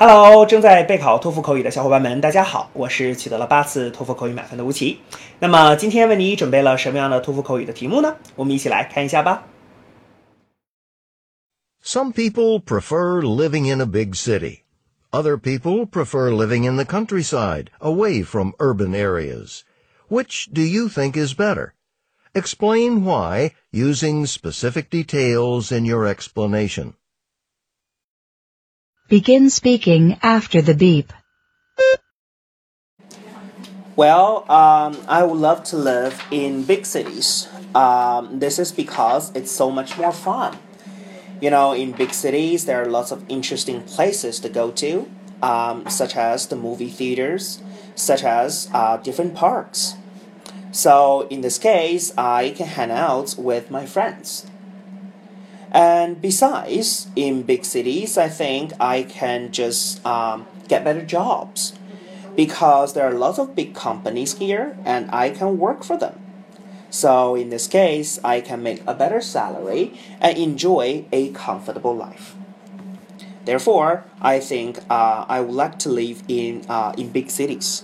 Hello，正在备考托福口语的小伙伴们，大家好，我是取得了八次托福口语满分的吴奇。那么今天为你准备了什么样的托福口语的题目呢？我们一起来看一下吧。Some people prefer living in a big city. Other people prefer living in the countryside, away from urban areas. Which do you think is better? Explain why using specific details in your explanation. Begin speaking after the beep. Well, um, I would love to live in big cities. Um, this is because it's so much more fun. You know, in big cities, there are lots of interesting places to go to, um, such as the movie theaters, such as uh, different parks. So, in this case, I can hang out with my friends. And besides, in big cities, I think I can just um, get better jobs because there are lots of big companies here and I can work for them. So in this case, I can make a better salary and enjoy a comfortable life. Therefore, I think uh, I would like to live in uh, in big cities.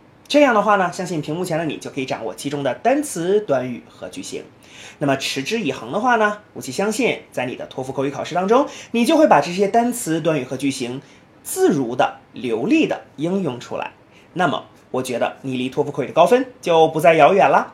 这样的话呢，相信屏幕前的你就可以掌握其中的单词、短语和句型。那么持之以恒的话呢，我其相信在你的托福口语考试当中，你就会把这些单词、短语和句型自如的、流利的应用出来。那么。我觉得你离托福口语的高分就不再遥远了。